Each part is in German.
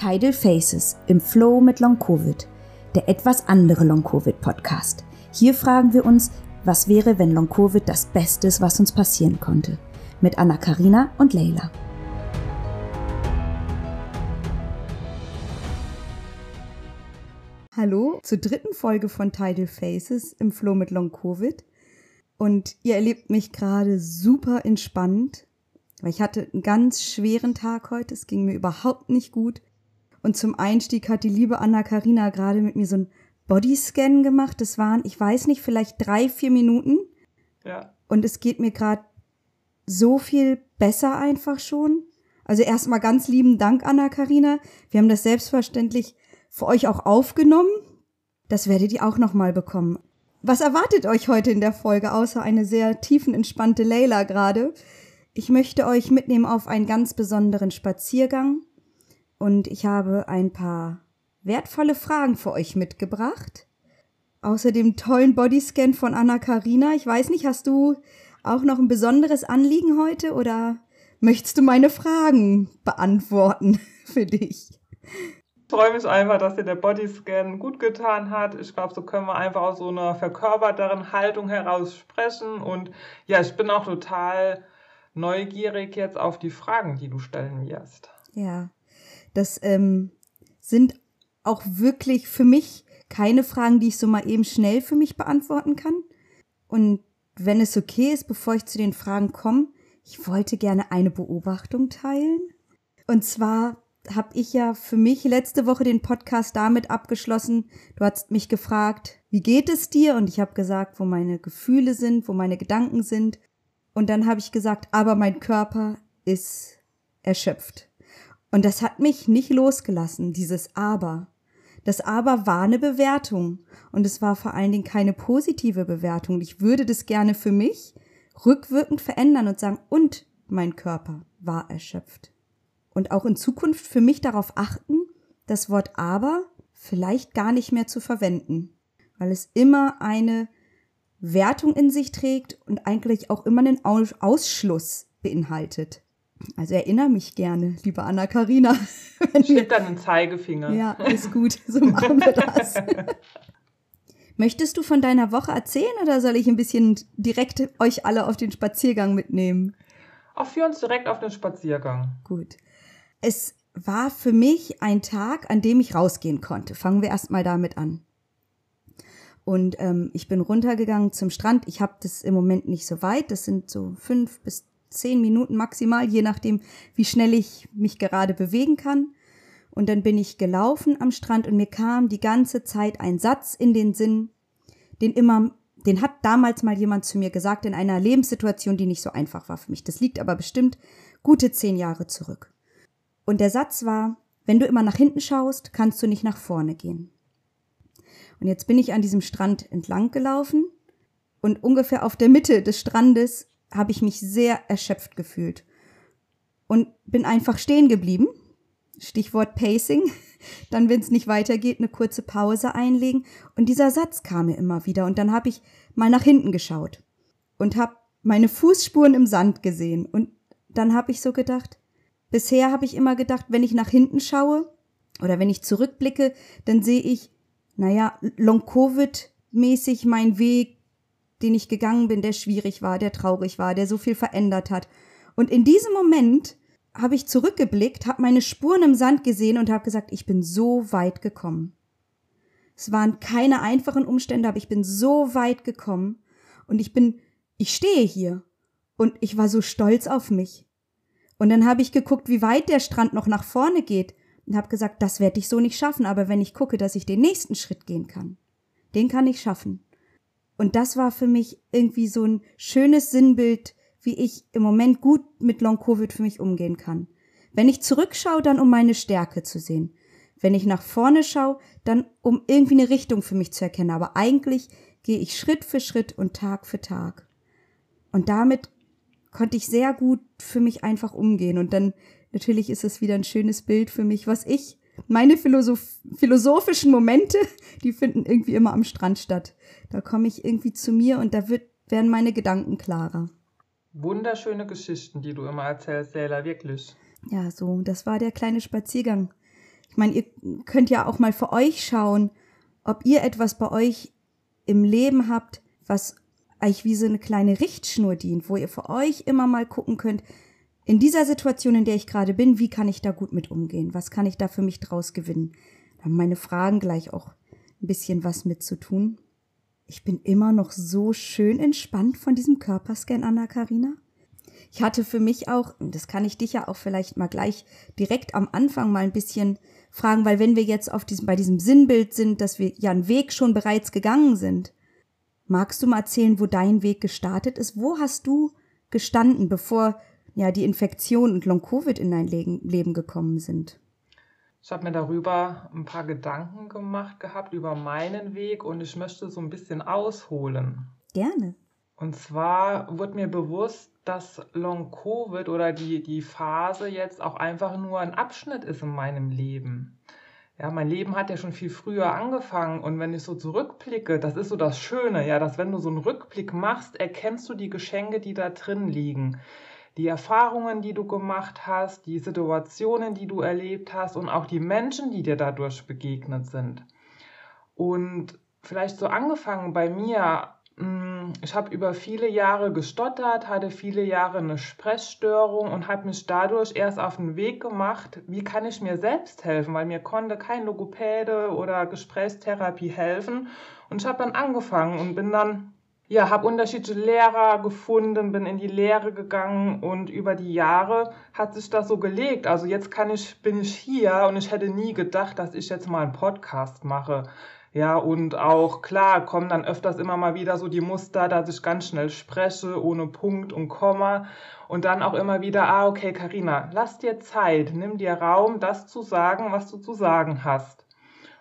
Tidal Faces im Flow mit Long Covid, der etwas andere Long Covid Podcast. Hier fragen wir uns, was wäre, wenn Long Covid das Beste ist, was uns passieren konnte? Mit Anna Karina und Leila. Hallo zur dritten Folge von Tidal Faces im Flow mit Long Covid. Und ihr erlebt mich gerade super entspannt, weil ich hatte einen ganz schweren Tag heute. Es ging mir überhaupt nicht gut. Und zum Einstieg hat die liebe Anna Karina gerade mit mir so ein Bodyscan gemacht. Das waren, ich weiß nicht, vielleicht drei, vier Minuten. Ja. Und es geht mir gerade so viel besser einfach schon. Also erstmal ganz lieben Dank, Anna Karina. Wir haben das selbstverständlich für euch auch aufgenommen. Das werdet ihr auch nochmal bekommen. Was erwartet euch heute in der Folge, außer eine sehr tiefenentspannte Leila gerade? Ich möchte euch mitnehmen auf einen ganz besonderen Spaziergang und ich habe ein paar wertvolle Fragen für euch mitgebracht. Außer dem tollen Bodyscan von Anna Karina. Ich weiß nicht, hast du auch noch ein besonderes Anliegen heute oder möchtest du meine Fragen beantworten für dich? Ich freue mich einfach, dass dir der Bodyscan gut getan hat. Ich glaube, so können wir einfach aus so einer verkörperteren Haltung heraus sprechen. Und ja, ich bin auch total neugierig jetzt auf die Fragen, die du stellen wirst. Ja, das ähm, sind auch wirklich für mich keine Fragen, die ich so mal eben schnell für mich beantworten kann. Und wenn es okay ist, bevor ich zu den Fragen komme, ich wollte gerne eine Beobachtung teilen. Und zwar habe ich ja für mich letzte Woche den Podcast damit abgeschlossen. Du hast mich gefragt, wie geht es dir? Und ich habe gesagt, wo meine Gefühle sind, wo meine Gedanken sind. Und dann habe ich gesagt, aber mein Körper ist erschöpft. Und das hat mich nicht losgelassen, dieses Aber. Das Aber war eine Bewertung und es war vor allen Dingen keine positive Bewertung. Ich würde das gerne für mich rückwirkend verändern und sagen, und mein Körper war erschöpft. Und auch in Zukunft für mich darauf achten, das Wort Aber vielleicht gar nicht mehr zu verwenden, weil es immer eine Wertung in sich trägt und eigentlich auch immer einen Ausschluss beinhaltet. Also erinnere mich gerne, liebe Anna Karina. Steht dann ein Zeigefinger. Ja, ist gut, so machen wir das. Möchtest du von deiner Woche erzählen oder soll ich ein bisschen direkt euch alle auf den Spaziergang mitnehmen? Auch für uns direkt auf den Spaziergang. Gut. Es war für mich ein Tag, an dem ich rausgehen konnte. Fangen wir erstmal damit an. Und ähm, ich bin runtergegangen zum Strand. Ich habe das im Moment nicht so weit. Das sind so fünf bis zehn Minuten maximal, je nachdem, wie schnell ich mich gerade bewegen kann. Und dann bin ich gelaufen am Strand und mir kam die ganze Zeit ein Satz in den Sinn, den immer, den hat damals mal jemand zu mir gesagt in einer Lebenssituation, die nicht so einfach war für mich. Das liegt aber bestimmt gute zehn Jahre zurück. Und der Satz war, wenn du immer nach hinten schaust, kannst du nicht nach vorne gehen. Und jetzt bin ich an diesem Strand entlang gelaufen und ungefähr auf der Mitte des Strandes habe ich mich sehr erschöpft gefühlt und bin einfach stehen geblieben. Stichwort Pacing. Dann, wenn es nicht weitergeht, eine kurze Pause einlegen. Und dieser Satz kam mir immer wieder. Und dann habe ich mal nach hinten geschaut und habe meine Fußspuren im Sand gesehen. Und dann habe ich so gedacht, bisher habe ich immer gedacht, wenn ich nach hinten schaue oder wenn ich zurückblicke, dann sehe ich, naja, Long-Covid-mäßig mein Weg den ich gegangen bin, der schwierig war, der traurig war, der so viel verändert hat. Und in diesem Moment habe ich zurückgeblickt, habe meine Spuren im Sand gesehen und habe gesagt, ich bin so weit gekommen. Es waren keine einfachen Umstände, aber ich bin so weit gekommen und ich bin, ich stehe hier und ich war so stolz auf mich. Und dann habe ich geguckt, wie weit der Strand noch nach vorne geht und habe gesagt, das werde ich so nicht schaffen, aber wenn ich gucke, dass ich den nächsten Schritt gehen kann, den kann ich schaffen. Und das war für mich irgendwie so ein schönes Sinnbild, wie ich im Moment gut mit Long-Covid für mich umgehen kann. Wenn ich zurückschaue, dann um meine Stärke zu sehen. Wenn ich nach vorne schaue, dann um irgendwie eine Richtung für mich zu erkennen. Aber eigentlich gehe ich Schritt für Schritt und Tag für Tag. Und damit konnte ich sehr gut für mich einfach umgehen. Und dann natürlich ist es wieder ein schönes Bild für mich, was ich meine Philosoph philosophischen Momente, die finden irgendwie immer am Strand statt. Da komme ich irgendwie zu mir und da wird, werden meine Gedanken klarer. Wunderschöne Geschichten, die du immer erzählst, Leila, wirklich. Ja, so, das war der kleine Spaziergang. Ich meine, ihr könnt ja auch mal für euch schauen, ob ihr etwas bei euch im Leben habt, was euch wie so eine kleine Richtschnur dient, wo ihr für euch immer mal gucken könnt, in dieser Situation, in der ich gerade bin, wie kann ich da gut mit umgehen? Was kann ich da für mich draus gewinnen? Da haben meine Fragen gleich auch ein bisschen was mit zu tun. Ich bin immer noch so schön entspannt von diesem Körperscan, Anna Karina. Ich hatte für mich auch, das kann ich dich ja auch vielleicht mal gleich direkt am Anfang mal ein bisschen fragen, weil wenn wir jetzt auf diesem, bei diesem Sinnbild sind, dass wir ja einen Weg schon bereits gegangen sind, magst du mal erzählen, wo dein Weg gestartet ist? Wo hast du gestanden, bevor ja die Infektion und Long-Covid in dein Leben gekommen sind? Ich habe mir darüber ein paar Gedanken gemacht gehabt über meinen Weg und ich möchte so ein bisschen ausholen. Gerne. Und zwar wurde mir bewusst, dass Long-Covid oder die, die Phase jetzt auch einfach nur ein Abschnitt ist in meinem Leben. Ja, mein Leben hat ja schon viel früher angefangen und wenn ich so zurückblicke, das ist so das Schöne, ja, dass wenn du so einen Rückblick machst, erkennst du die Geschenke, die da drin liegen die Erfahrungen, die du gemacht hast, die Situationen, die du erlebt hast und auch die Menschen, die dir dadurch begegnet sind. Und vielleicht so angefangen bei mir, hm, ich habe über viele Jahre gestottert, hatte viele Jahre eine Sprechstörung und habe mich dadurch erst auf den Weg gemacht, wie kann ich mir selbst helfen, weil mir konnte kein Logopäde oder Gesprächstherapie helfen. Und ich habe dann angefangen und bin dann ja, habe unterschiedliche Lehrer gefunden, bin in die Lehre gegangen und über die Jahre hat sich das so gelegt. Also jetzt kann ich, bin ich hier und ich hätte nie gedacht, dass ich jetzt mal einen Podcast mache. Ja, und auch klar kommen dann öfters immer mal wieder so die Muster, dass ich ganz schnell spreche, ohne Punkt und Komma. Und dann auch immer wieder, ah, okay, Karina, lass dir Zeit, nimm dir Raum, das zu sagen, was du zu sagen hast.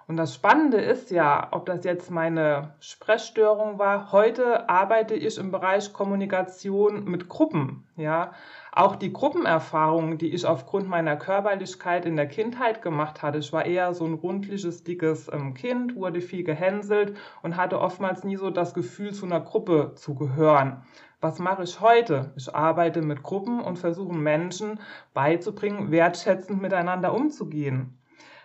Und das Spannende ist ja, ob das jetzt meine Sprechstörung war. Heute arbeite ich im Bereich Kommunikation mit Gruppen. Ja, auch die Gruppenerfahrungen, die ich aufgrund meiner Körperlichkeit in der Kindheit gemacht hatte. Ich war eher so ein rundliches, dickes ähm, Kind, wurde viel gehänselt und hatte oftmals nie so das Gefühl, zu einer Gruppe zu gehören. Was mache ich heute? Ich arbeite mit Gruppen und versuche Menschen beizubringen, wertschätzend miteinander umzugehen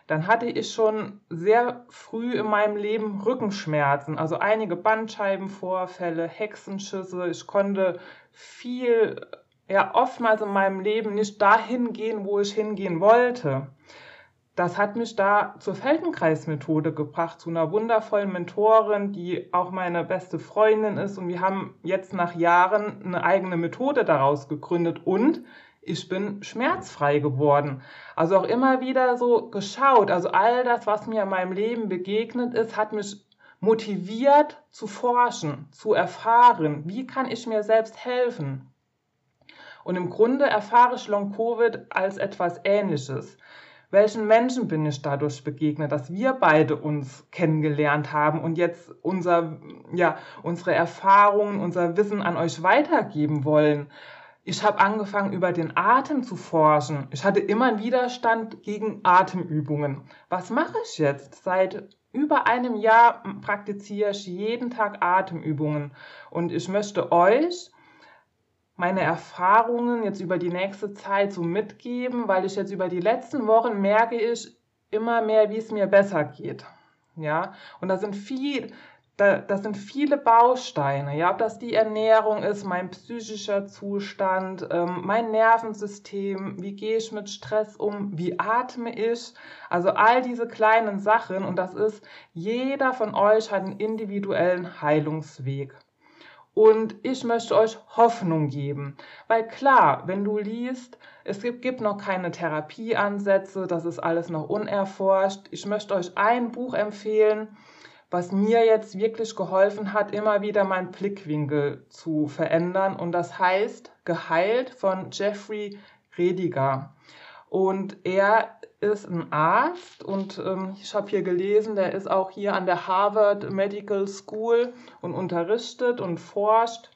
dann hatte ich schon sehr früh in meinem Leben Rückenschmerzen, also einige Bandscheibenvorfälle, Hexenschüsse. Ich konnte viel, ja, oftmals in meinem Leben nicht dahin gehen, wo ich hingehen wollte. Das hat mich da zur Feldenkreismethode gebracht, zu einer wundervollen Mentorin, die auch meine beste Freundin ist. Und wir haben jetzt nach Jahren eine eigene Methode daraus gegründet und ich bin schmerzfrei geworden. Also auch immer wieder so geschaut. Also all das, was mir in meinem Leben begegnet ist, hat mich motiviert zu forschen, zu erfahren, wie kann ich mir selbst helfen. Und im Grunde erfahre ich Long-Covid als etwas Ähnliches. Welchen Menschen bin ich dadurch begegnet, dass wir beide uns kennengelernt haben und jetzt unser, ja, unsere Erfahrungen, unser Wissen an euch weitergeben wollen? Ich habe angefangen, über den Atem zu forschen. Ich hatte immer einen Widerstand gegen Atemübungen. Was mache ich jetzt? Seit über einem Jahr praktiziere ich jeden Tag Atemübungen. Und ich möchte euch meine Erfahrungen jetzt über die nächste Zeit so mitgeben, weil ich jetzt über die letzten Wochen merke ich immer mehr, wie es mir besser geht. Ja, und da sind viel, da, das sind viele Bausteine, ja, ob das die Ernährung ist, mein psychischer Zustand, ähm, mein Nervensystem, wie gehe ich mit Stress um, wie atme ich, also all diese kleinen Sachen und das ist, jeder von euch hat einen individuellen Heilungsweg. Und ich möchte euch Hoffnung geben, weil klar, wenn du liest, es gibt, gibt noch keine Therapieansätze, das ist alles noch unerforscht. Ich möchte euch ein Buch empfehlen, was mir jetzt wirklich geholfen hat, immer wieder meinen Blickwinkel zu verändern. Und das heißt Geheilt von Jeffrey Rediger. Und er ist ein Arzt und ähm, ich habe hier gelesen, der ist auch hier an der Harvard Medical School und unterrichtet und forscht.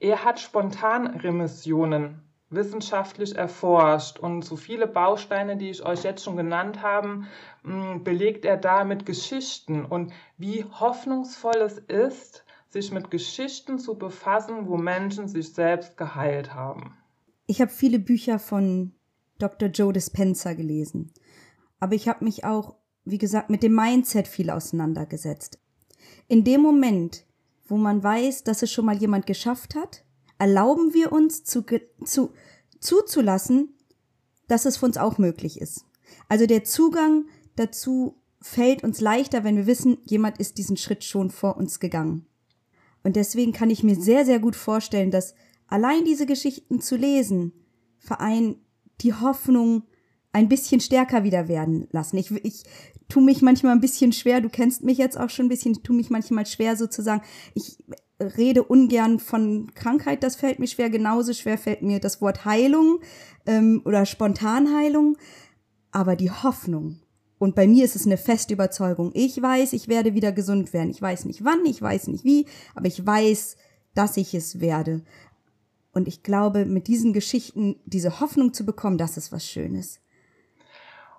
Er hat Spontanremissionen wissenschaftlich erforscht und so viele Bausteine, die ich euch jetzt schon genannt habe, mm, belegt er da mit Geschichten und wie hoffnungsvoll es ist, sich mit Geschichten zu befassen, wo Menschen sich selbst geheilt haben. Ich habe viele Bücher von Dr. Joe Dispenza gelesen. aber ich habe mich auch, wie gesagt, mit dem Mindset viel auseinandergesetzt. In dem Moment, wo man weiß, dass es schon mal jemand geschafft hat, erlauben wir uns zu, zu, zuzulassen, dass es für uns auch möglich ist. Also der Zugang dazu fällt uns leichter, wenn wir wissen, jemand ist diesen Schritt schon vor uns gegangen. Und deswegen kann ich mir sehr, sehr gut vorstellen, dass allein diese Geschichten zu lesen, verein die Hoffnung ein bisschen stärker wieder werden lassen. Ich, ich tue mich manchmal ein bisschen schwer, du kennst mich jetzt auch schon ein bisschen, ich tue mich manchmal schwer sozusagen, ich rede ungern von Krankheit, das fällt mir schwer, genauso schwer fällt mir das Wort Heilung ähm, oder Spontanheilung, aber die Hoffnung. Und bei mir ist es eine feste Überzeugung. Ich weiß, ich werde wieder gesund werden. Ich weiß nicht wann, ich weiß nicht wie, aber ich weiß, dass ich es werde. Und ich glaube, mit diesen Geschichten diese Hoffnung zu bekommen, das ist was Schönes.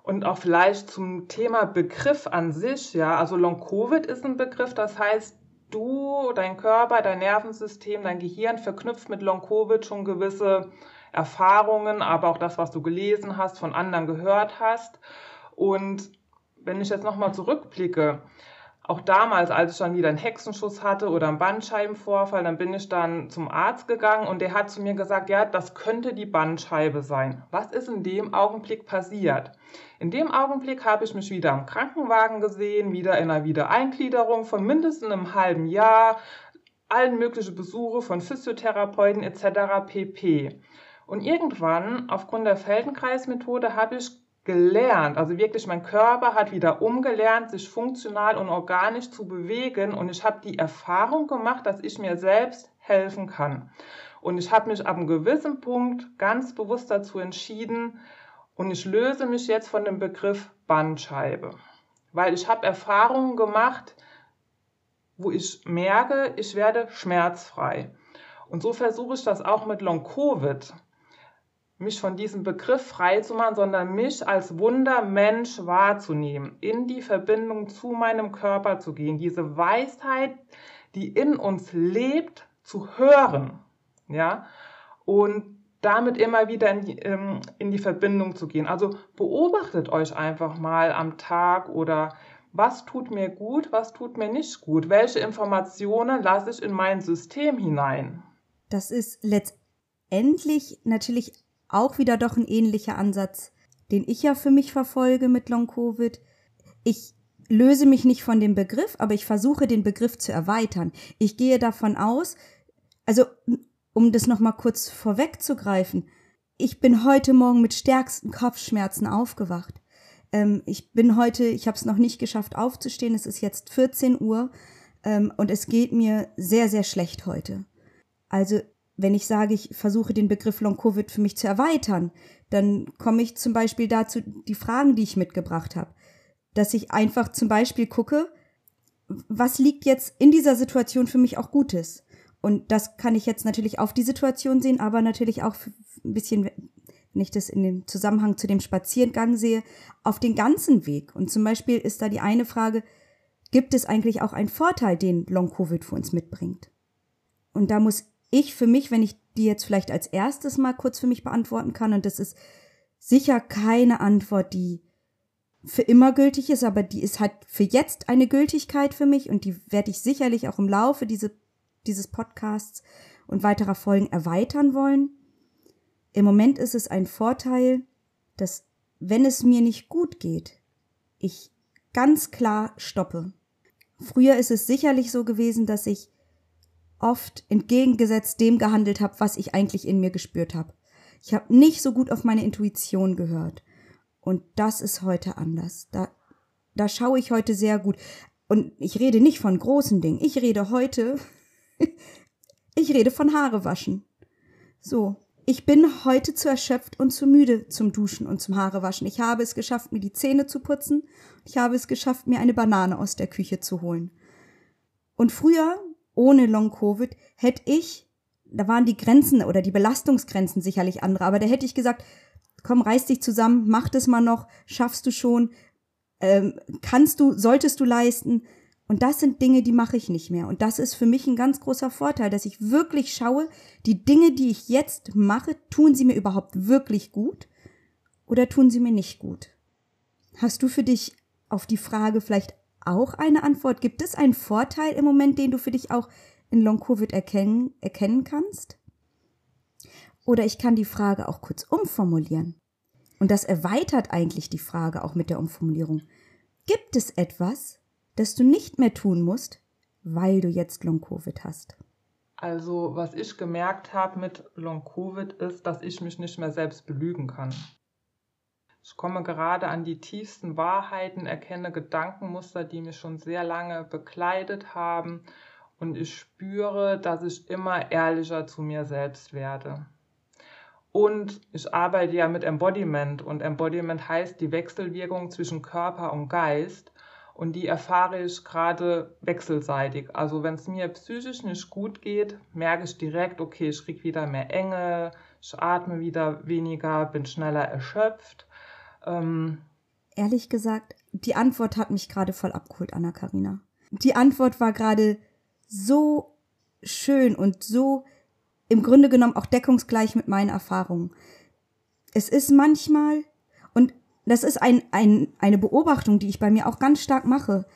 Und auch vielleicht zum Thema Begriff an sich, ja. Also Long-Covid ist ein Begriff, das heißt, du, dein Körper, dein Nervensystem, dein Gehirn verknüpft mit Long-Covid schon gewisse Erfahrungen, aber auch das, was du gelesen hast, von anderen gehört hast. Und wenn ich jetzt nochmal zurückblicke, auch damals, als ich dann wieder einen Hexenschuss hatte oder einen Bandscheibenvorfall, dann bin ich dann zum Arzt gegangen und der hat zu mir gesagt, ja, das könnte die Bandscheibe sein. Was ist in dem Augenblick passiert? In dem Augenblick habe ich mich wieder am Krankenwagen gesehen, wieder in einer Wiedereingliederung von mindestens einem halben Jahr, allen möglichen Besuche von Physiotherapeuten etc. pp. Und irgendwann, aufgrund der Feldenkreismethode, habe ich gelernt, also wirklich mein Körper hat wieder umgelernt, sich funktional und organisch zu bewegen und ich habe die Erfahrung gemacht, dass ich mir selbst helfen kann. Und ich habe mich ab einem gewissen Punkt ganz bewusst dazu entschieden und ich löse mich jetzt von dem Begriff Bandscheibe, weil ich habe Erfahrungen gemacht, wo ich merke, ich werde schmerzfrei. Und so versuche ich das auch mit Long Covid mich von diesem Begriff frei zu machen, sondern mich als Wundermensch wahrzunehmen, in die Verbindung zu meinem Körper zu gehen, diese Weisheit, die in uns lebt, zu hören, ja, und damit immer wieder in die, ähm, in die Verbindung zu gehen. Also beobachtet euch einfach mal am Tag oder was tut mir gut, was tut mir nicht gut, welche Informationen lasse ich in mein System hinein. Das ist letztendlich natürlich auch wieder doch ein ähnlicher Ansatz, den ich ja für mich verfolge mit Long Covid. Ich löse mich nicht von dem Begriff, aber ich versuche den Begriff zu erweitern. Ich gehe davon aus, also um das noch mal kurz vorwegzugreifen, ich bin heute Morgen mit stärksten Kopfschmerzen aufgewacht. Ähm, ich bin heute, ich habe es noch nicht geschafft aufzustehen. Es ist jetzt 14 Uhr ähm, und es geht mir sehr, sehr schlecht heute. Also wenn ich sage, ich versuche den Begriff Long-Covid für mich zu erweitern, dann komme ich zum Beispiel dazu, die Fragen, die ich mitgebracht habe. Dass ich einfach zum Beispiel gucke, was liegt jetzt in dieser Situation für mich auch Gutes? Und das kann ich jetzt natürlich auf die Situation sehen, aber natürlich auch ein bisschen, wenn ich das in dem Zusammenhang zu dem Spaziergang sehe, auf den ganzen Weg. Und zum Beispiel ist da die eine Frage, gibt es eigentlich auch einen Vorteil, den Long-Covid für uns mitbringt? Und da muss ich für mich, wenn ich die jetzt vielleicht als erstes mal kurz für mich beantworten kann, und das ist sicher keine Antwort, die für immer gültig ist, aber die ist halt für jetzt eine Gültigkeit für mich und die werde ich sicherlich auch im Laufe diese, dieses Podcasts und weiterer Folgen erweitern wollen. Im Moment ist es ein Vorteil, dass wenn es mir nicht gut geht, ich ganz klar stoppe. Früher ist es sicherlich so gewesen, dass ich oft entgegengesetzt dem gehandelt habe, was ich eigentlich in mir gespürt habe. Ich habe nicht so gut auf meine Intuition gehört. Und das ist heute anders. Da, da schaue ich heute sehr gut. Und ich rede nicht von großen Dingen. Ich rede heute, ich rede von Haare waschen. So. Ich bin heute zu erschöpft und zu müde zum Duschen und zum Haare waschen. Ich habe es geschafft, mir die Zähne zu putzen. Ich habe es geschafft, mir eine Banane aus der Küche zu holen. Und früher ohne Long-Covid hätte ich, da waren die Grenzen oder die Belastungsgrenzen sicherlich andere, aber da hätte ich gesagt, komm, reiß dich zusammen, mach das mal noch, schaffst du schon, ähm, kannst du, solltest du leisten. Und das sind Dinge, die mache ich nicht mehr. Und das ist für mich ein ganz großer Vorteil, dass ich wirklich schaue, die Dinge, die ich jetzt mache, tun sie mir überhaupt wirklich gut oder tun sie mir nicht gut? Hast du für dich auf die Frage vielleicht auch eine Antwort? Gibt es einen Vorteil im Moment, den du für dich auch in Long-Covid erkennen, erkennen kannst? Oder ich kann die Frage auch kurz umformulieren. Und das erweitert eigentlich die Frage auch mit der Umformulierung. Gibt es etwas, das du nicht mehr tun musst, weil du jetzt Long-Covid hast? Also, was ich gemerkt habe mit Long-Covid ist, dass ich mich nicht mehr selbst belügen kann. Ich komme gerade an die tiefsten Wahrheiten, erkenne Gedankenmuster, die mich schon sehr lange begleitet haben und ich spüre, dass ich immer ehrlicher zu mir selbst werde. Und ich arbeite ja mit Embodiment und Embodiment heißt die Wechselwirkung zwischen Körper und Geist und die erfahre ich gerade wechselseitig. Also wenn es mir psychisch nicht gut geht, merke ich direkt, okay, ich kriege wieder mehr Enge, ich atme wieder weniger, bin schneller erschöpft. Ähm Ehrlich gesagt, die Antwort hat mich gerade voll abgeholt, Anna-Karina. Die Antwort war gerade so schön und so im Grunde genommen auch deckungsgleich mit meinen Erfahrungen. Es ist manchmal, und das ist ein, ein, eine Beobachtung, die ich bei mir auch ganz stark mache,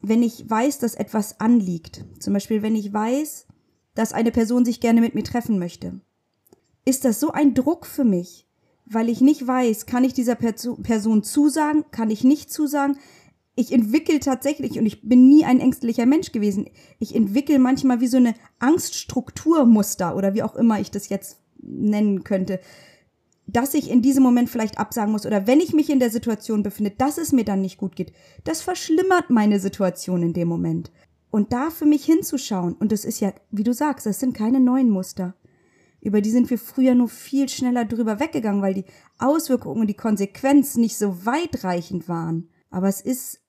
wenn ich weiß, dass etwas anliegt. Zum Beispiel, wenn ich weiß, dass eine Person sich gerne mit mir treffen möchte. Ist das so ein Druck für mich, weil ich nicht weiß, kann ich dieser Person zusagen, kann ich nicht zusagen, ich entwickle tatsächlich, und ich bin nie ein ängstlicher Mensch gewesen, ich entwickle manchmal wie so eine Angststrukturmuster oder wie auch immer ich das jetzt nennen könnte, dass ich in diesem Moment vielleicht absagen muss oder wenn ich mich in der Situation befinde, dass es mir dann nicht gut geht. Das verschlimmert meine Situation in dem Moment. Und da für mich hinzuschauen, und das ist ja, wie du sagst, das sind keine neuen Muster. Über die sind wir früher nur viel schneller drüber weggegangen, weil die Auswirkungen und die Konsequenzen nicht so weitreichend waren. Aber es ist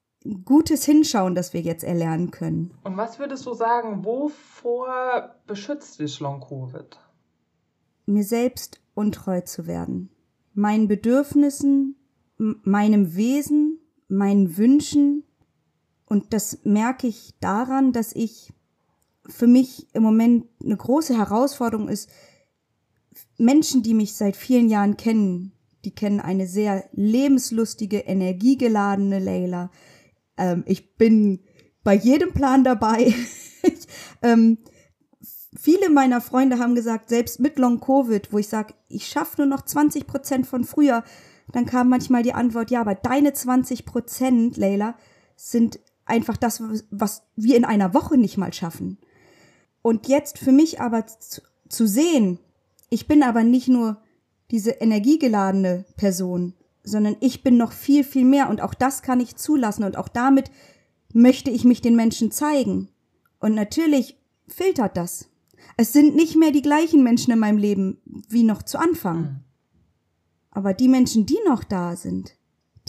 gutes Hinschauen, das wir jetzt erlernen können. Und was würdest du sagen, wovor beschützt dich Long-Covid? Mir selbst untreu zu werden. Meinen Bedürfnissen, meinem Wesen, meinen Wünschen. Und das merke ich daran, dass ich für mich im Moment eine große Herausforderung ist, Menschen, die mich seit vielen Jahren kennen, die kennen eine sehr lebenslustige, energiegeladene Leila, ähm, ich bin bei jedem Plan dabei. ich, ähm, viele meiner Freunde haben gesagt, selbst mit Long Covid, wo ich sage, ich schaffe nur noch 20 Prozent von früher, dann kam manchmal die Antwort, ja, aber deine 20 Prozent, Leila, sind einfach das, was wir in einer Woche nicht mal schaffen. Und jetzt für mich aber zu, zu sehen, ich bin aber nicht nur diese energiegeladene Person, sondern ich bin noch viel, viel mehr und auch das kann ich zulassen und auch damit möchte ich mich den Menschen zeigen. Und natürlich filtert das. Es sind nicht mehr die gleichen Menschen in meinem Leben wie noch zu Anfang. Mhm. Aber die Menschen, die noch da sind,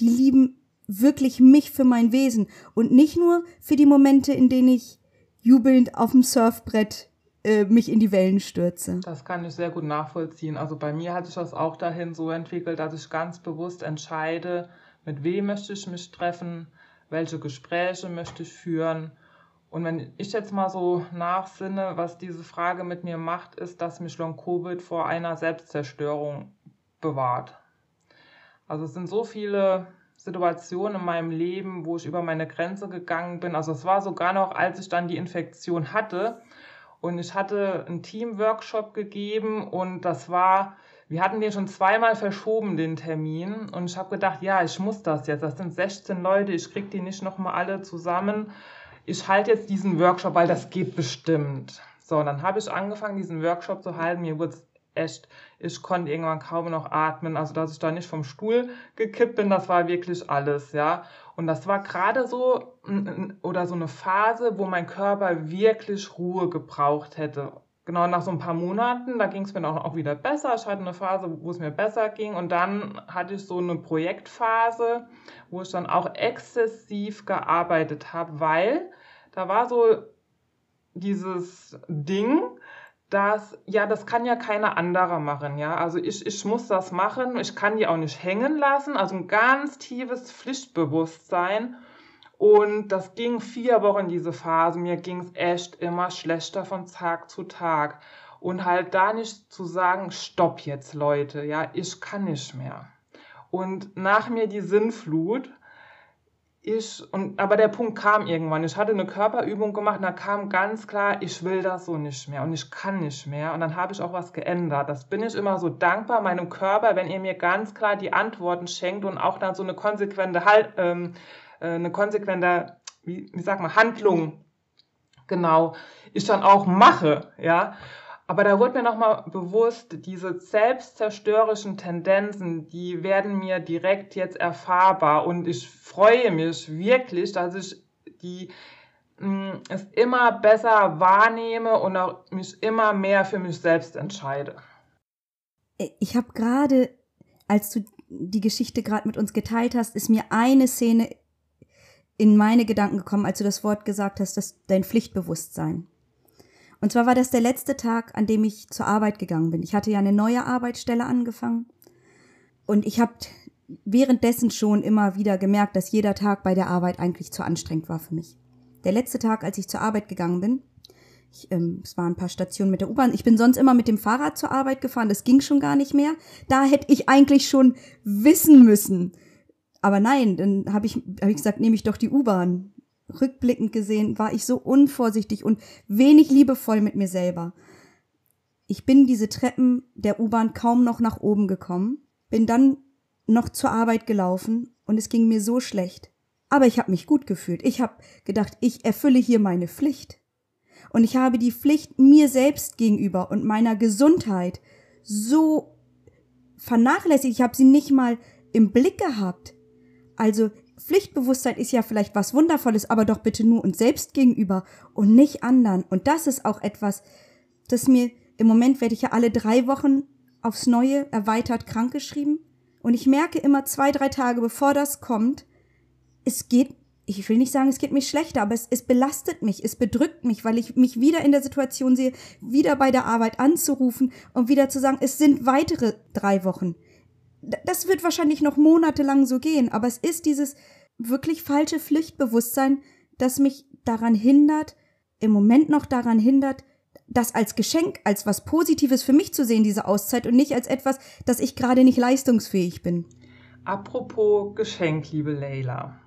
die lieben wirklich mich für mein Wesen und nicht nur für die Momente, in denen ich jubelnd auf dem Surfbrett äh, mich in die Wellen stürze. Das kann ich sehr gut nachvollziehen. Also bei mir hat sich das auch dahin so entwickelt, dass ich ganz bewusst entscheide, mit wem möchte ich mich treffen, welche Gespräche möchte ich führen. Und wenn ich jetzt mal so nachsinne, was diese Frage mit mir macht, ist, dass mich Long Covid vor einer Selbstzerstörung bewahrt. Also es sind so viele Situationen in meinem Leben, wo ich über meine Grenze gegangen bin. Also es war sogar noch, als ich dann die Infektion hatte, und ich hatte einen Team-Workshop gegeben und das war, wir hatten den schon zweimal verschoben, den Termin. Und ich habe gedacht, ja, ich muss das jetzt. Das sind 16 Leute, ich kriege die nicht nochmal alle zusammen. Ich halte jetzt diesen Workshop, weil das geht bestimmt. So, dann habe ich angefangen, diesen Workshop zu halten. Mir wurde es echt, ich konnte irgendwann kaum noch atmen. Also, dass ich da nicht vom Stuhl gekippt bin, das war wirklich alles, ja. Und das war gerade so oder so eine Phase, wo mein Körper wirklich Ruhe gebraucht hätte. Genau nach so ein paar Monaten, da ging es mir auch, auch wieder besser. Ich hatte eine Phase, wo es mir besser ging. Und dann hatte ich so eine Projektphase, wo ich dann auch exzessiv gearbeitet habe, weil da war so dieses Ding, dass, ja, das kann ja keiner anderer machen, ja. Also ich, ich muss das machen, ich kann die auch nicht hängen lassen, also ein ganz tiefes Pflichtbewusstsein. Und das ging vier Wochen, diese Phase. Mir ging es echt immer schlechter von Tag zu Tag. Und halt da nicht zu sagen, stopp jetzt, Leute, ja, ich kann nicht mehr. und nach mir die Sinnflut. Ich, und, aber der Punkt kam irgendwann. Ich hatte eine Körperübung gemacht und da kam ganz klar, ich will das so nicht mehr und ich kann nicht mehr. Und dann habe ich auch was geändert. Das bin ich immer so dankbar meinem Körper, wenn er mir ganz klar die Antworten schenkt und auch dann so eine konsequente, halt, ähm, äh, eine konsequente, wie, wie sag mal, Handlung, genau, ich dann auch mache, ja. Aber da wurde mir nochmal bewusst, diese selbstzerstörerischen Tendenzen, die werden mir direkt jetzt erfahrbar und ich freue mich wirklich, dass ich die mh, mm, es immer besser wahrnehme und auch mich immer mehr für mich selbst entscheide. Ich habe gerade, als du die Geschichte gerade mit uns geteilt hast, ist mir eine Szene in meine Gedanken gekommen, als du das Wort gesagt hast, dass dein Pflichtbewusstsein. Und zwar war das der letzte Tag, an dem ich zur Arbeit gegangen bin. Ich hatte ja eine neue Arbeitsstelle angefangen und ich habe währenddessen schon immer wieder gemerkt, dass jeder Tag bei der Arbeit eigentlich zu anstrengend war für mich. Der letzte Tag, als ich zur Arbeit gegangen bin, ich, ähm, es waren ein paar Stationen mit der U-Bahn. Ich bin sonst immer mit dem Fahrrad zur Arbeit gefahren. Das ging schon gar nicht mehr. Da hätte ich eigentlich schon wissen müssen. Aber nein, dann habe ich, hab ich gesagt, nehme ich doch die U-Bahn rückblickend gesehen, war ich so unvorsichtig und wenig liebevoll mit mir selber. Ich bin diese Treppen der U-Bahn kaum noch nach oben gekommen, bin dann noch zur Arbeit gelaufen und es ging mir so schlecht. Aber ich habe mich gut gefühlt. Ich habe gedacht, ich erfülle hier meine Pflicht. Und ich habe die Pflicht mir selbst gegenüber und meiner Gesundheit so vernachlässigt. Ich habe sie nicht mal im Blick gehabt. Also Pflichtbewusstsein ist ja vielleicht was Wundervolles, aber doch bitte nur uns selbst gegenüber und nicht anderen. Und das ist auch etwas, das mir im Moment werde ich ja alle drei Wochen aufs Neue erweitert krankgeschrieben. Und ich merke immer zwei, drei Tage bevor das kommt, es geht, ich will nicht sagen, es geht mir schlechter, aber es, es belastet mich, es bedrückt mich, weil ich mich wieder in der Situation sehe, wieder bei der Arbeit anzurufen und wieder zu sagen, es sind weitere drei Wochen das wird wahrscheinlich noch monatelang so gehen, aber es ist dieses wirklich falsche Pflichtbewusstsein, das mich daran hindert, im Moment noch daran hindert, das als Geschenk, als was Positives für mich zu sehen, diese Auszeit, und nicht als etwas, dass ich gerade nicht leistungsfähig bin. Apropos Geschenk, liebe Leila.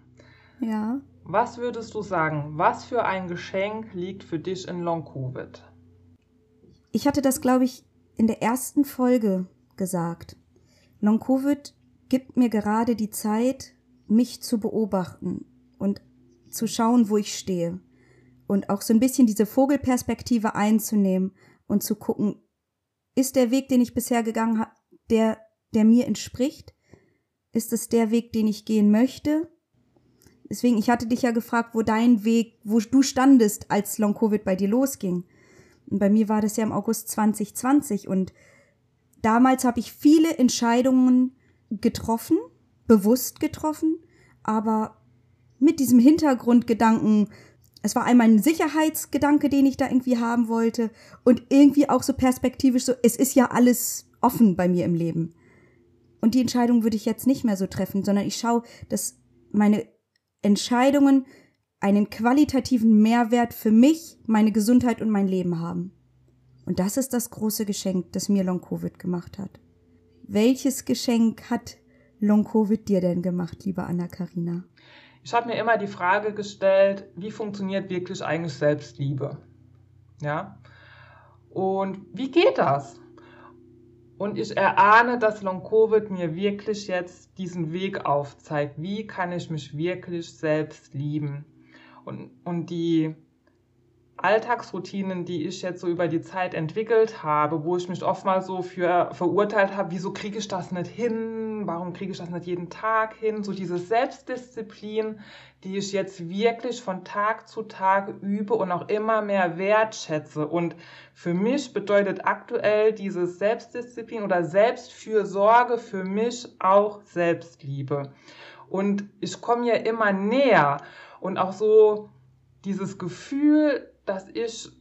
Ja. Was würdest du sagen, was für ein Geschenk liegt für dich in Long Covid? Ich hatte das, glaube ich, in der ersten Folge gesagt. Long-Covid gibt mir gerade die Zeit, mich zu beobachten und zu schauen, wo ich stehe. Und auch so ein bisschen diese Vogelperspektive einzunehmen und zu gucken, ist der Weg, den ich bisher gegangen habe, der, der mir entspricht? Ist es der Weg, den ich gehen möchte? Deswegen, ich hatte dich ja gefragt, wo dein Weg, wo du standest, als Long-Covid bei dir losging. Und bei mir war das ja im August 2020 und damals habe ich viele Entscheidungen getroffen, bewusst getroffen, aber mit diesem Hintergrundgedanken, es war einmal ein Sicherheitsgedanke, den ich da irgendwie haben wollte und irgendwie auch so perspektivisch so, es ist ja alles offen bei mir im Leben. Und die Entscheidung würde ich jetzt nicht mehr so treffen, sondern ich schaue, dass meine Entscheidungen einen qualitativen Mehrwert für mich, meine Gesundheit und mein Leben haben. Und das ist das große Geschenk, das mir Long Covid gemacht hat. Welches Geschenk hat Long Covid dir denn gemacht, liebe Anna Karina? Ich habe mir immer die Frage gestellt, wie funktioniert wirklich eigentlich Selbstliebe? Ja? Und wie geht das? Und ich erahne, dass Long Covid mir wirklich jetzt diesen Weg aufzeigt. Wie kann ich mich wirklich selbst lieben? Und, und die Alltagsroutinen, die ich jetzt so über die Zeit entwickelt habe, wo ich mich oftmals so für verurteilt habe, wieso kriege ich das nicht hin, warum kriege ich das nicht jeden Tag hin, so diese Selbstdisziplin, die ich jetzt wirklich von Tag zu Tag übe und auch immer mehr wertschätze. Und für mich bedeutet aktuell diese Selbstdisziplin oder Selbstfürsorge für mich auch Selbstliebe. Und ich komme ja immer näher und auch so dieses Gefühl, dass ich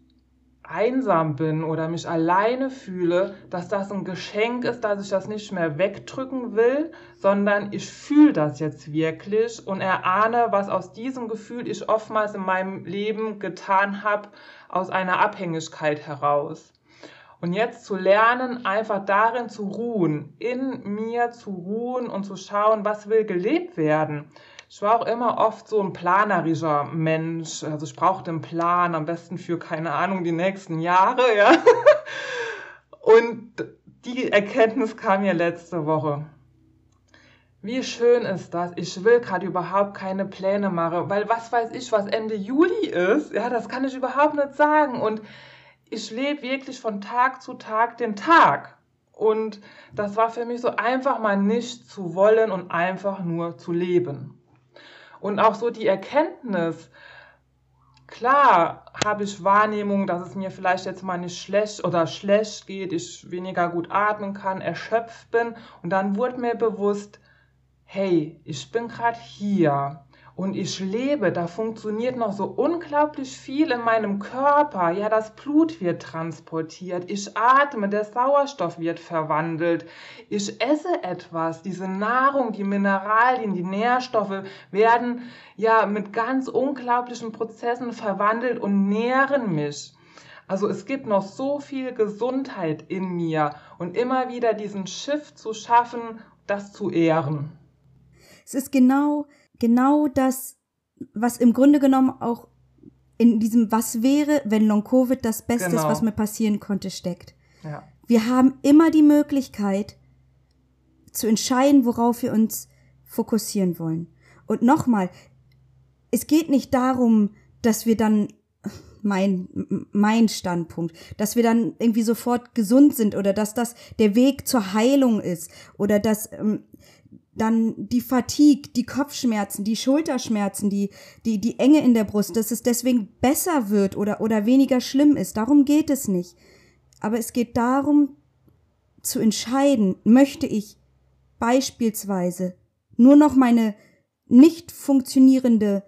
einsam bin oder mich alleine fühle, dass das ein Geschenk ist, dass ich das nicht mehr wegdrücken will, sondern ich fühle das jetzt wirklich und erahne, was aus diesem Gefühl ich oftmals in meinem Leben getan habe, aus einer Abhängigkeit heraus. Und jetzt zu lernen, einfach darin zu ruhen, in mir zu ruhen und zu schauen, was will gelebt werden. Ich war auch immer oft so ein planerischer Mensch. Also ich brauchte einen Plan, am besten für, keine Ahnung, die nächsten Jahre, ja. Und die Erkenntnis kam mir letzte Woche. Wie schön ist das? Ich will gerade überhaupt keine Pläne machen, weil was weiß ich, was Ende Juli ist? Ja, das kann ich überhaupt nicht sagen. Und ich lebe wirklich von Tag zu Tag den Tag. Und das war für mich so einfach mal nicht zu wollen und einfach nur zu leben. Und auch so die Erkenntnis, klar habe ich Wahrnehmung, dass es mir vielleicht jetzt mal nicht schlecht oder schlecht geht, ich weniger gut atmen kann, erschöpft bin. Und dann wurde mir bewusst, hey, ich bin gerade hier und ich lebe, da funktioniert noch so unglaublich viel in meinem Körper. Ja, das Blut wird transportiert, ich atme, der Sauerstoff wird verwandelt, ich esse etwas, diese Nahrung, die Mineralien, die Nährstoffe werden ja mit ganz unglaublichen Prozessen verwandelt und nähren mich. Also es gibt noch so viel Gesundheit in mir und immer wieder diesen Schiff zu schaffen, das zu ehren. Es ist genau genau das, was im Grunde genommen auch in diesem Was wäre, wenn Long-Covid das Beste genau. ist, was mir passieren konnte, steckt. Ja. Wir haben immer die Möglichkeit zu entscheiden, worauf wir uns fokussieren wollen. Und nochmal, es geht nicht darum, dass wir dann mein, mein Standpunkt, dass wir dann irgendwie sofort gesund sind oder dass das der Weg zur Heilung ist oder dass ähm, dann die Fatigue, die Kopfschmerzen, die Schulterschmerzen, die, die, die Enge in der Brust, dass es deswegen besser wird oder, oder weniger schlimm ist. Darum geht es nicht. Aber es geht darum, zu entscheiden, möchte ich beispielsweise nur noch meine nicht funktionierende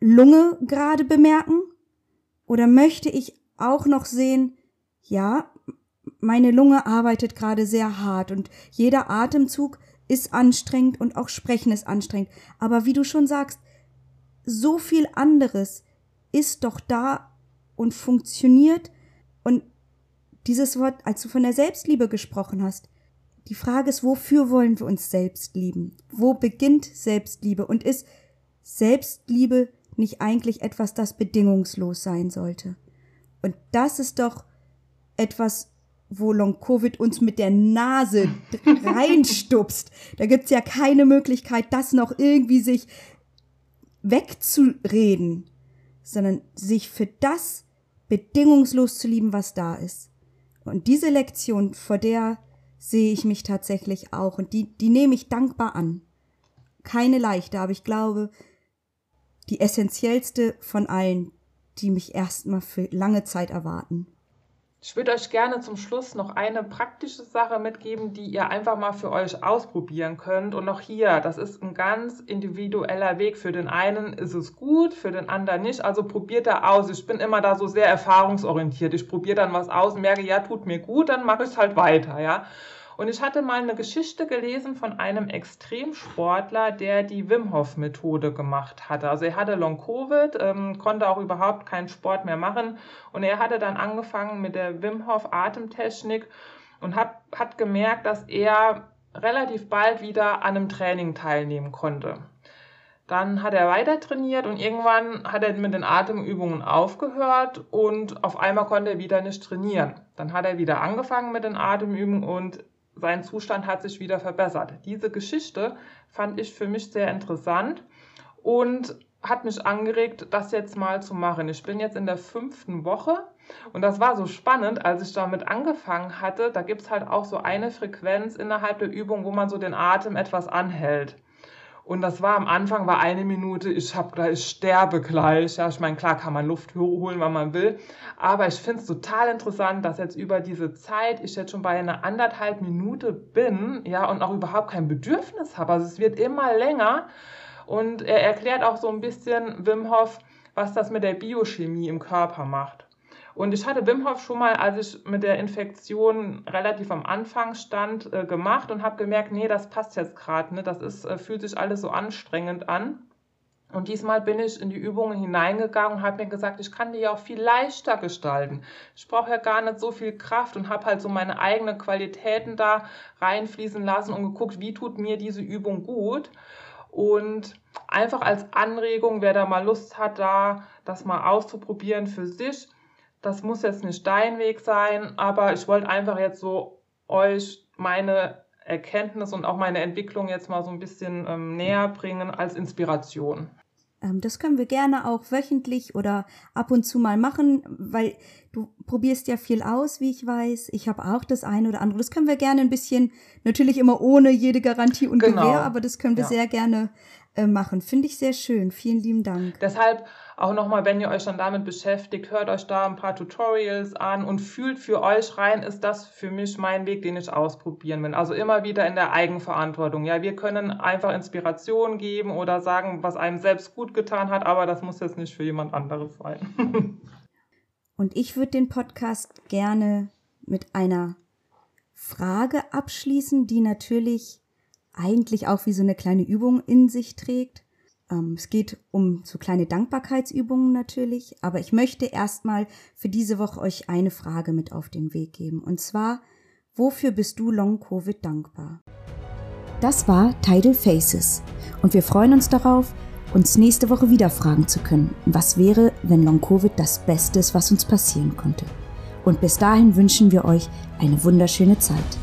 Lunge gerade bemerken? Oder möchte ich auch noch sehen, ja, meine Lunge arbeitet gerade sehr hart und jeder Atemzug ist anstrengend und auch Sprechen ist anstrengend. Aber wie du schon sagst, so viel anderes ist doch da und funktioniert. Und dieses Wort, als du von der Selbstliebe gesprochen hast, die Frage ist, wofür wollen wir uns selbst lieben? Wo beginnt Selbstliebe? Und ist Selbstliebe nicht eigentlich etwas, das bedingungslos sein sollte? Und das ist doch etwas, wo Long-Covid uns mit der Nase reinstupst. Da gibt's ja keine Möglichkeit, das noch irgendwie sich wegzureden, sondern sich für das bedingungslos zu lieben, was da ist. Und diese Lektion, vor der sehe ich mich tatsächlich auch und die, die nehme ich dankbar an. Keine leichte, aber ich glaube, die essentiellste von allen, die mich erstmal für lange Zeit erwarten. Ich würde euch gerne zum Schluss noch eine praktische Sache mitgeben, die ihr einfach mal für euch ausprobieren könnt. Und noch hier, das ist ein ganz individueller Weg. Für den einen ist es gut, für den anderen nicht. Also probiert da aus. Ich bin immer da so sehr erfahrungsorientiert. Ich probiere dann was aus, merke, ja, tut mir gut, dann mache ich es halt weiter, ja. Und ich hatte mal eine Geschichte gelesen von einem Extremsportler, der die Wim Hof Methode gemacht hatte. Also er hatte Long Covid, ähm, konnte auch überhaupt keinen Sport mehr machen und er hatte dann angefangen mit der Wim Hof Atemtechnik und hat, hat gemerkt, dass er relativ bald wieder an einem Training teilnehmen konnte. Dann hat er weiter trainiert und irgendwann hat er mit den Atemübungen aufgehört und auf einmal konnte er wieder nicht trainieren. Dann hat er wieder angefangen mit den Atemübungen und sein Zustand hat sich wieder verbessert. Diese Geschichte fand ich für mich sehr interessant und hat mich angeregt, das jetzt mal zu machen. Ich bin jetzt in der fünften Woche und das war so spannend, als ich damit angefangen hatte. Da gibt es halt auch so eine Frequenz innerhalb der Übung, wo man so den Atem etwas anhält. Und das war am Anfang war eine Minute, ich habe gleich, ich sterbe gleich. Ja, ich meine, klar kann man Luft holen, wann man will. Aber ich finde es total interessant, dass jetzt über diese Zeit ich jetzt schon bei einer anderthalb Minute bin, ja, und auch überhaupt kein Bedürfnis habe. Also es wird immer länger. Und er erklärt auch so ein bisschen Wim Hof, was das mit der Biochemie im Körper macht. Und ich hatte Wim Hof schon mal, als ich mit der Infektion relativ am Anfang stand, äh, gemacht und habe gemerkt, nee, das passt jetzt gerade, ne? das ist, äh, fühlt sich alles so anstrengend an. Und diesmal bin ich in die Übungen hineingegangen und habe mir gesagt, ich kann die ja auch viel leichter gestalten. Ich brauche ja gar nicht so viel Kraft und habe halt so meine eigenen Qualitäten da reinfließen lassen und geguckt, wie tut mir diese Übung gut. Und einfach als Anregung, wer da mal Lust hat, da das mal auszuprobieren für sich. Das muss jetzt nicht dein Weg sein, aber ich wollte einfach jetzt so euch meine Erkenntnis und auch meine Entwicklung jetzt mal so ein bisschen ähm, näher bringen als Inspiration. Ähm, das können wir gerne auch wöchentlich oder ab und zu mal machen, weil du probierst ja viel aus, wie ich weiß. Ich habe auch das eine oder andere. Das können wir gerne ein bisschen, natürlich immer ohne jede Garantie und genau. Gewähr, aber das können wir ja. sehr gerne äh, machen. Finde ich sehr schön. Vielen lieben Dank. Deshalb auch nochmal, wenn ihr euch dann damit beschäftigt, hört euch da ein paar Tutorials an und fühlt für euch rein, ist das für mich mein Weg, den ich ausprobieren will. Also immer wieder in der Eigenverantwortung. Ja, wir können einfach Inspiration geben oder sagen, was einem selbst gut getan hat, aber das muss jetzt nicht für jemand anderes sein. und ich würde den Podcast gerne mit einer Frage abschließen, die natürlich eigentlich auch wie so eine kleine Übung in sich trägt. Ähm, es geht um so kleine Dankbarkeitsübungen natürlich, aber ich möchte erstmal für diese Woche euch eine Frage mit auf den Weg geben. Und zwar, wofür bist du Long-Covid dankbar? Das war Tidal Faces und wir freuen uns darauf, uns nächste Woche wieder fragen zu können, was wäre, wenn Long-Covid das Beste ist, was uns passieren konnte. Und bis dahin wünschen wir euch eine wunderschöne Zeit.